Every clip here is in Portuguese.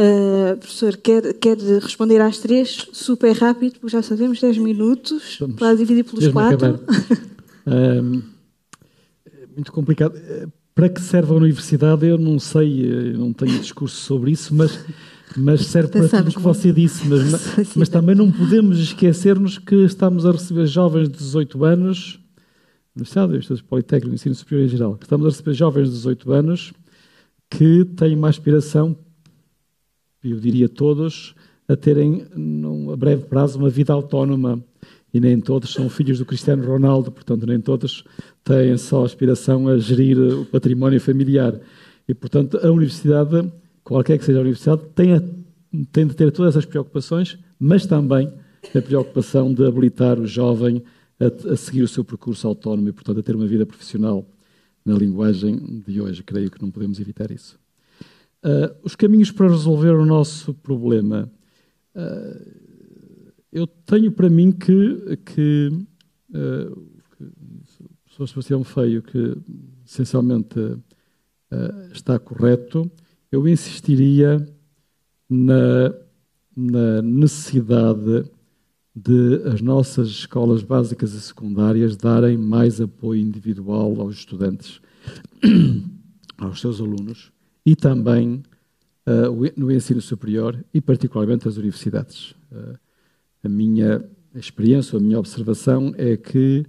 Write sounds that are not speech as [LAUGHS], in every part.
Uh, professor, quer, quer responder às três super rápido, porque já sabemos 10 minutos, Vamos, para dividir pelos quatro. um, [LAUGHS] muito complicado. Para que serve a universidade, eu não sei, eu não tenho discurso sobre isso, mas, mas serve para tudo o que você disse. Mas, mas também não podemos esquecer-nos que estamos a receber jovens de 18 anos, Universidade, Estudos Politécnico, Ensino Superior em geral, que estamos a receber jovens de 18 anos que têm uma aspiração, eu diria todos, a terem, a breve prazo, uma vida autónoma. E nem todos são filhos do Cristiano Ronaldo, portanto, nem todos têm só aspiração a gerir o património familiar. E, portanto, a universidade, qualquer que seja a universidade, tem, a, tem de ter todas essas preocupações, mas também a preocupação de habilitar o jovem a, a seguir o seu percurso autónomo e, portanto, a ter uma vida profissional na linguagem de hoje. Creio que não podemos evitar isso. Uh, os caminhos para resolver o nosso problema. Uh, eu tenho para mim que, que uh, o professor Sebastião Feio, que essencialmente está correto, eu insistiria na, na necessidade de as nossas escolas básicas e secundárias darem mais apoio individual aos estudantes, [COUGHS] aos seus alunos e também uh, no ensino superior e particularmente as universidades. Uh, a minha experiência, a minha observação é que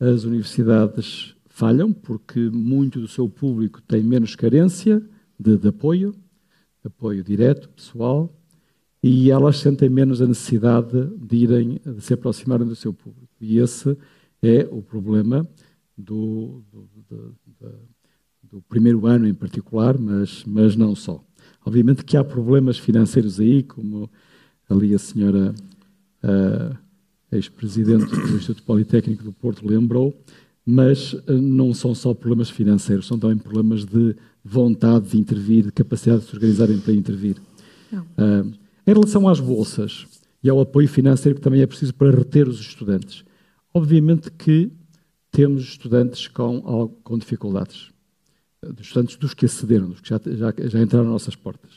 as universidades falham porque muito do seu público tem menos carência de, de apoio, apoio direto, pessoal, e elas sentem menos a necessidade de irem, de se aproximarem do seu público. E esse é o problema do, do, do, do, primeiro ano em particular, mas, mas não só. Obviamente que há problemas financeiros aí, como ali a senhora ex-presidente do Instituto Politécnico do Porto lembrou, mas eh, não são só problemas financeiros, são também problemas de vontade de intervir, de capacidade de se organizarem para intervir. Uh, em relação às bolsas e ao apoio financeiro que também é preciso para reter os estudantes, obviamente que temos estudantes com, com dificuldades, dos dos que acederam, dos que já, já, já entraram nas nossas portas.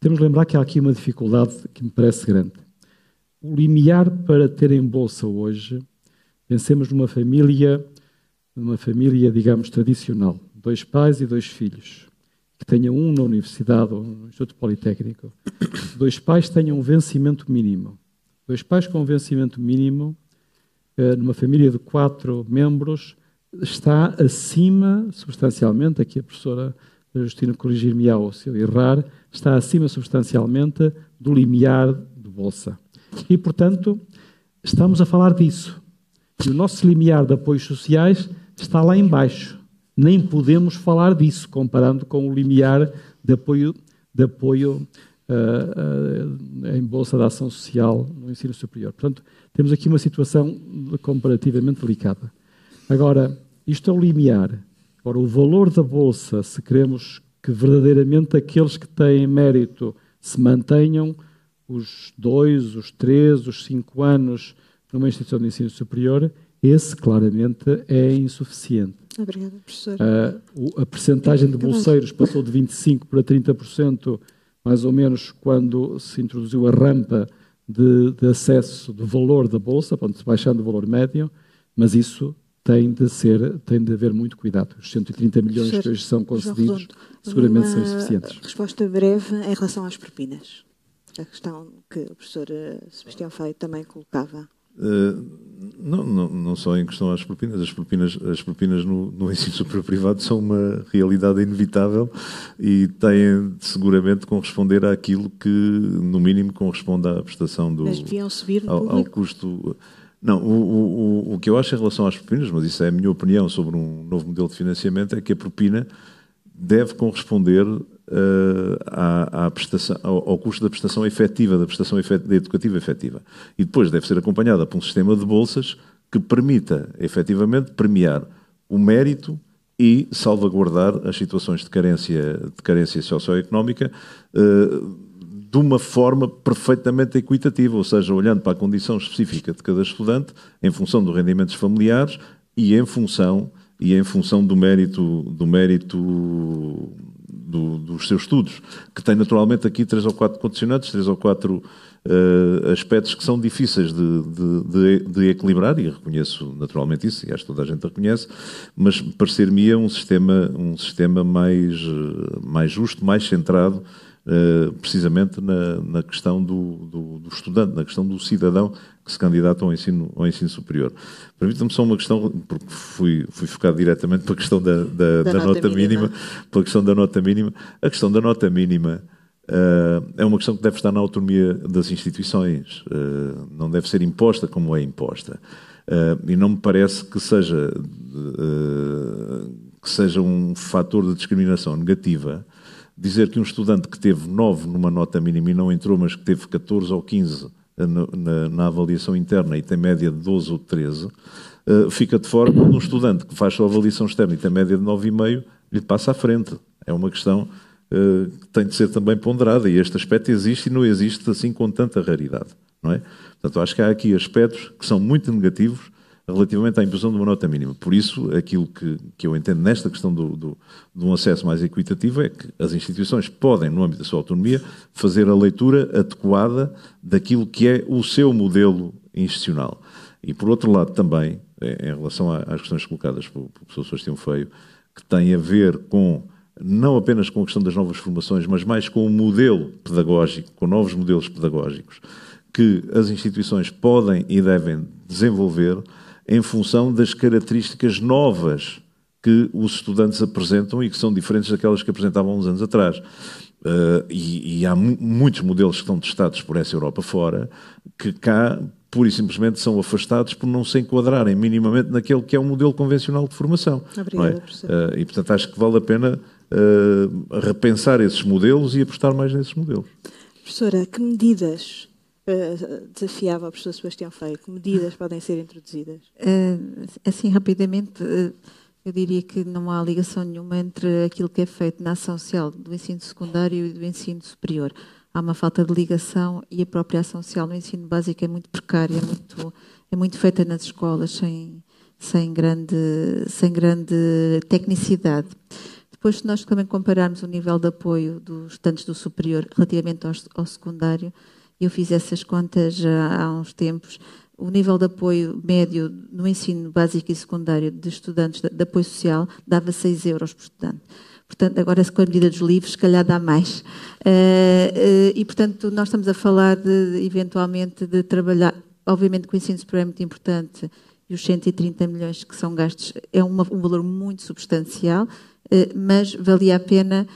Temos de lembrar que há aqui uma dificuldade que me parece grande. O limiar para ter em bolsa hoje, pensemos numa família, numa família, digamos, tradicional, dois pais e dois filhos que tenha um na universidade ou no Instituto Politécnico, dois pais tenham um vencimento mínimo. Dois pais com um vencimento mínimo, eh, numa família de quatro membros, está acima, substancialmente, aqui a professora Justina corrigir-me-á se eu errar, está acima substancialmente do limiar de bolsa. E, portanto, estamos a falar disso. E o nosso limiar de apoios sociais está lá embaixo nem podemos falar disso, comparando com o limiar de apoio, de apoio uh, uh, em Bolsa de Ação Social no ensino superior. Portanto, temos aqui uma situação comparativamente delicada. Agora, isto é o limiar. Agora, o valor da Bolsa, se queremos que verdadeiramente aqueles que têm mérito se mantenham os dois, os três, os cinco anos numa instituição de ensino superior, esse claramente é insuficiente. Obrigada, professor. Uh, a percentagem de bolseiros passou de 25% para 30%, mais ou menos, quando se introduziu a rampa de, de acesso do valor da bolsa, se baixando o valor médio, mas isso tem de ser, tem de haver muito cuidado. Os 130 milhões que hoje são concedidos seguramente são insuficientes. Resposta breve em relação às propinas. A questão que o professor eh, Sebastião Feio também colocava. Uh, não, não, não, só em questão às propinas, as propinas, as propinas no, no [LAUGHS] ensino superior privado são uma realidade inevitável e têm seguramente de corresponder àquilo que, no mínimo, corresponde à prestação do. Mas deviam subir no ao, ao custo. Não, o, o, o que eu acho em relação às propinas, mas isso é a minha opinião sobre um novo modelo de financiamento, é que a propina deve corresponder uh, à, à prestação, ao, ao, custo da prestação efetiva, da prestação efetiva, educativa efetiva. E depois deve ser acompanhada por um sistema de bolsas que permita, efetivamente, premiar o mérito e salvaguardar as situações de carência, de carência socioeconómica uh, de uma forma perfeitamente equitativa, ou seja, olhando para a condição específica de cada estudante, em função dos rendimentos familiares e em função e em função do mérito do mérito do, dos seus estudos, que tem naturalmente aqui três ou quatro condicionantes, três ou quatro uh, aspectos que são difíceis de, de, de, de, equilibrar, e reconheço naturalmente isso, e acho que toda a gente reconhece, mas parecer-me um sistema, um sistema mais, mais justo, mais centrado Uh, precisamente na, na questão do, do, do, estudante, na questão do cidadão que se candidata ao ensino, ao ensino superior. Permita-me só uma questão, porque fui, fui focado diretamente para a questão da, da, da, da nota, nota mínima, mínima, pela questão da nota mínima. A questão da nota mínima uh, é uma questão que deve estar na autonomia das instituições, uh, não deve ser imposta como é imposta. e não me parece que seja, que seja um fator de discriminação negativa dizer que um estudante que teve 9 numa nota mínima e não entrou, mas que teve 14 ou 15 na, na, na avaliação interna e tem média de 12 ou 13, uh, eh, fica de fora quando um estudante que faz sua avaliação externa e tem média de 9,5 lhe passa à frente. É uma questão uh, que tem de ser também ponderada e este aspecto existe e não existe assim com tanta raridade. Não é? Portanto, acho que há aqui aspectos que são muito negativos relativamente à imposição de uma nota mínima. Por isso, aquilo que, que eu entendo nesta questão do, do, de um acesso mais equitativo é que as instituições podem, no âmbito da sua autonomia, fazer a leitura adequada daquilo que é o seu modelo institucional. E, por outro lado, também, em relação às questões colocadas pelo, pelo professor Sebastião Feio, que tem a ver com não apenas com a questão das novas formações, mas mais com o modelo pedagógico, com novos modelos pedagógicos que as instituições podem e devem desenvolver em função das características novas que os estudantes apresentam e que são diferentes daquelas que apresentavam uns anos atrás. Uh, e, e, há muitos modelos que estão testados por essa Europa fora que cá pura e simplesmente são afastados por não se enquadrarem minimamente naquele que é um modelo convencional de formação. Obrigada, é? uh, e portanto acho que vale a pena uh, repensar esses modelos e apostar mais nesses modelos. Professora, que medidas uh, desafiava o professor Sebastião Feio? Que medidas podem ser introduzidas? Uh, assim, rapidamente, uh, eu diria que não há ligação nenhuma entre aquilo que é feito na ação social do ensino secundário e do ensino superior. Há uma falta de ligação e a própria ação social no ensino básico é muito precária, é muito, é muito feita nas escolas, sem, sem, grande, sem grande tecnicidade. Depois, se nós também compararmos o nível de apoio dos estudantes do superior relativamente ao, ao secundário, eu fiz essas contas já há uns tempos. O nível de apoio médio no ensino básico e secundário de estudantes de, apoio social dava 6 euros por estudante. Portanto, agora com a medida dos livros, se calhar dá mais. Uh, uh, e, portanto, nós estamos a falar de, eventualmente, de trabalhar. Obviamente que o ensino superior é muito importante e os 130 milhões que são gastos é um valor muito substancial, mas valia a pena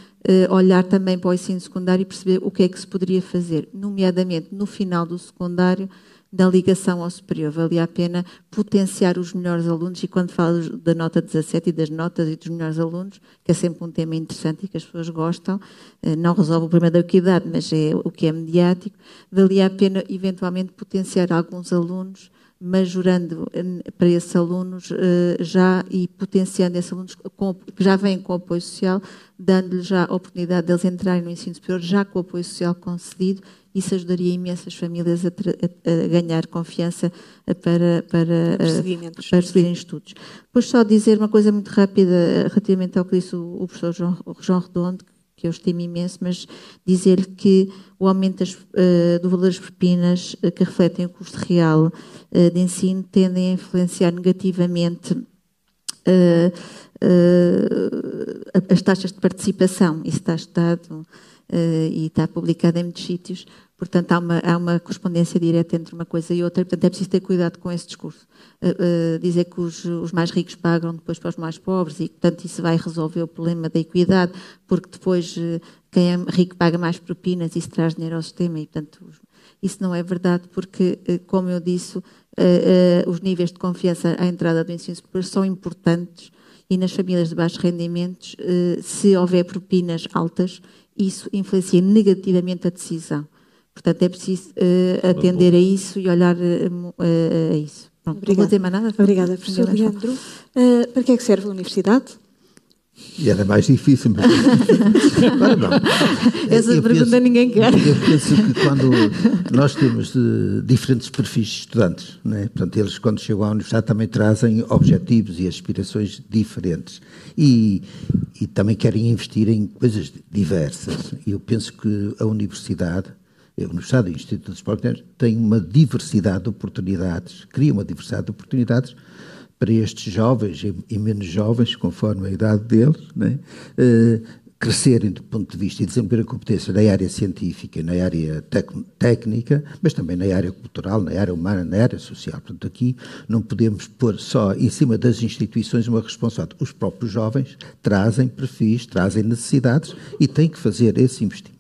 olhar também para o ensino secundário e perceber o que é que se poderia fazer, nomeadamente no final do secundário, da ligação ao superior. Valia a pena potenciar os melhores alunos, e quando falo da nota 17 e das notas e dos melhores alunos, que é sempre um tema interessante e que as pessoas gostam, eh, não resolve o problema da equidade, mas é o que é mediático, valia a pena eventualmente potenciar alguns alunos majorando eh, para esses alunos já e potenciando esses alunos que já vêm com apoio social, dando-lhes já a oportunidade deles entrarem no ensino superior já com o apoio social concedido. Isso ajudaria imensas famílias a, a, a ganhar confiança para, para, para seguirem estudos. Depois só dizer uma coisa muito rápida relativamente ao que disse o, o professor João, João Redondo, que eu estimo imenso, mas dizer-lhe que o aumento das, uh, do valor das propinas uh, que refletem o custo real uh, de ensino tendem a influenciar negativamente as taxas de participação. Isso está estudado e está publicado em muitos sítios. Portanto, há uma, há uma correspondência direta entre uma coisa e outra. Portanto, é preciso ter cuidado com esse discurso. Uh, uh, dizer que os, os, mais ricos pagam depois para os mais pobres e, portanto, isso vai resolver o problema da equidade, porque depois uh, quem é rico paga mais propinas e isso traz dinheiro ao sistema. E, portanto, isso não é verdade, porque, como eu disse, os níveis de confiança à entrada do ensino superior são importantes e nas famílias de baixos rendimentos, se houver propinas altas, isso influencia negativamente a decisão. Portanto, é preciso uh, atender a isso e olhar uh, uh, a isso. Pronto, não vou dizer mais nada. Obrigada, professor Leandro. para que é que serve a universidade? E era mais difícil. Mas... Agora [LAUGHS] não. Essa eu pergunta penso, ninguém quer. Eu penso que quando nós temos diferentes perfis de estudantes, né? portanto, eles quando chegam à universidade também trazem objetivos e aspirações diferentes. E, e também querem investir em coisas diversas. E eu penso que a universidade a Universidade e Instituto de Esporte tem uma diversidade de oportunidades, cria uma diversidade de oportunidades para estes jovens e, menos jovens, conforme a idade deles, né? Uh, crescerem do ponto de vista e desenvolver a competência na área científica, na área técnica, mas também na área cultural, na área humana, na área social. Portanto, aqui não podemos pôr só em cima das instituições uma responsabilidade. Os próprios jovens trazem perfis, trazem necessidades e têm que fazer esse investimento.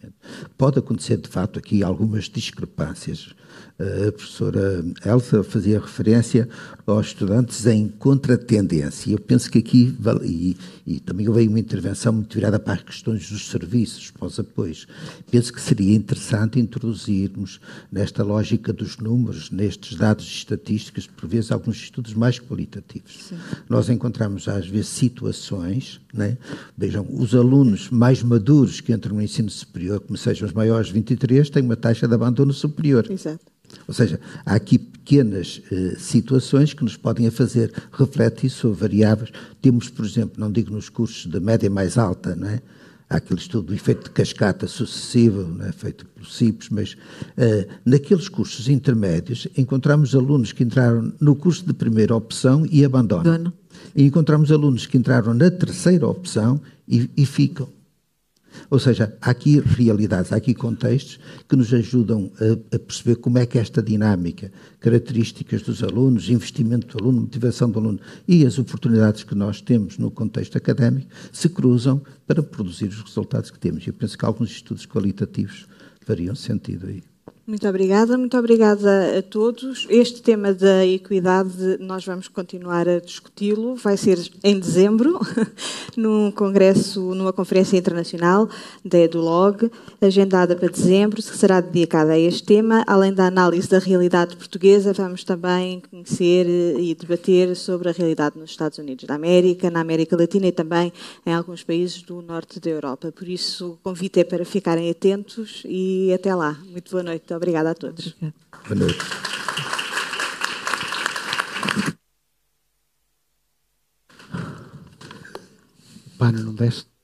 Pode acontecer, de facto, aqui algumas discrepâncias a professora Elsa fazia referência aos estudantes em contratendência. Eu penso que aqui, e, e também houve uma intervenção muito virada para as questões dos serviços, para os apoios. Penso que seria interessante introduzirmos nesta lógica dos números, nestes dados estatísticos, por vezes alguns estudos mais qualitativos. Sim. Nós encontramos às vezes situações, né? vejam, os alunos mais maduros que entram no ensino superior, como sejam os maiores de 23, têm uma taxa de abandono superior. Exato. Ou seja, há aqui pequenas eh, situações que nos podem fazer refletir sobre variáveis. Temos, por exemplo, não digo nos cursos da média mais alta, não é? Há aquele estudo do efeito de cascata sucessivo, é? feito pelo CIPS, mas uh, naqueles cursos intermédios encontramos alunos que entraram no curso de primeira opção e abandonam. Dono. E encontramos alunos que entraram na terceira opção e, e ficam. Ou seja, há aqui realidades, há aqui contextos que nos ajudam a, a, perceber como é que esta dinâmica, características dos alunos, investimento do aluno, motivação do aluno e as oportunidades que nós temos no contexto académico se cruzam para produzir os resultados que temos. Eu penso que alguns estudos qualitativos fariam sentido aí. Muito obrigada, muito obrigada a todos. Este tema da equidade nós vamos continuar a discuti-lo. Vai ser em dezembro, [LAUGHS] num congresso, numa conferência internacional da EduLog, agendada para dezembro, que será dedicada a este tema. Além da análise da realidade portuguesa, vamos também conhecer e debater sobre a realidade nos Estados Unidos da América, na América Latina e também em alguns países do norte da Europa. Por isso, o convite é para ficarem atentos e até lá. Muito boa noite. Obrigada a todos. Boa noite. Pá, não deste?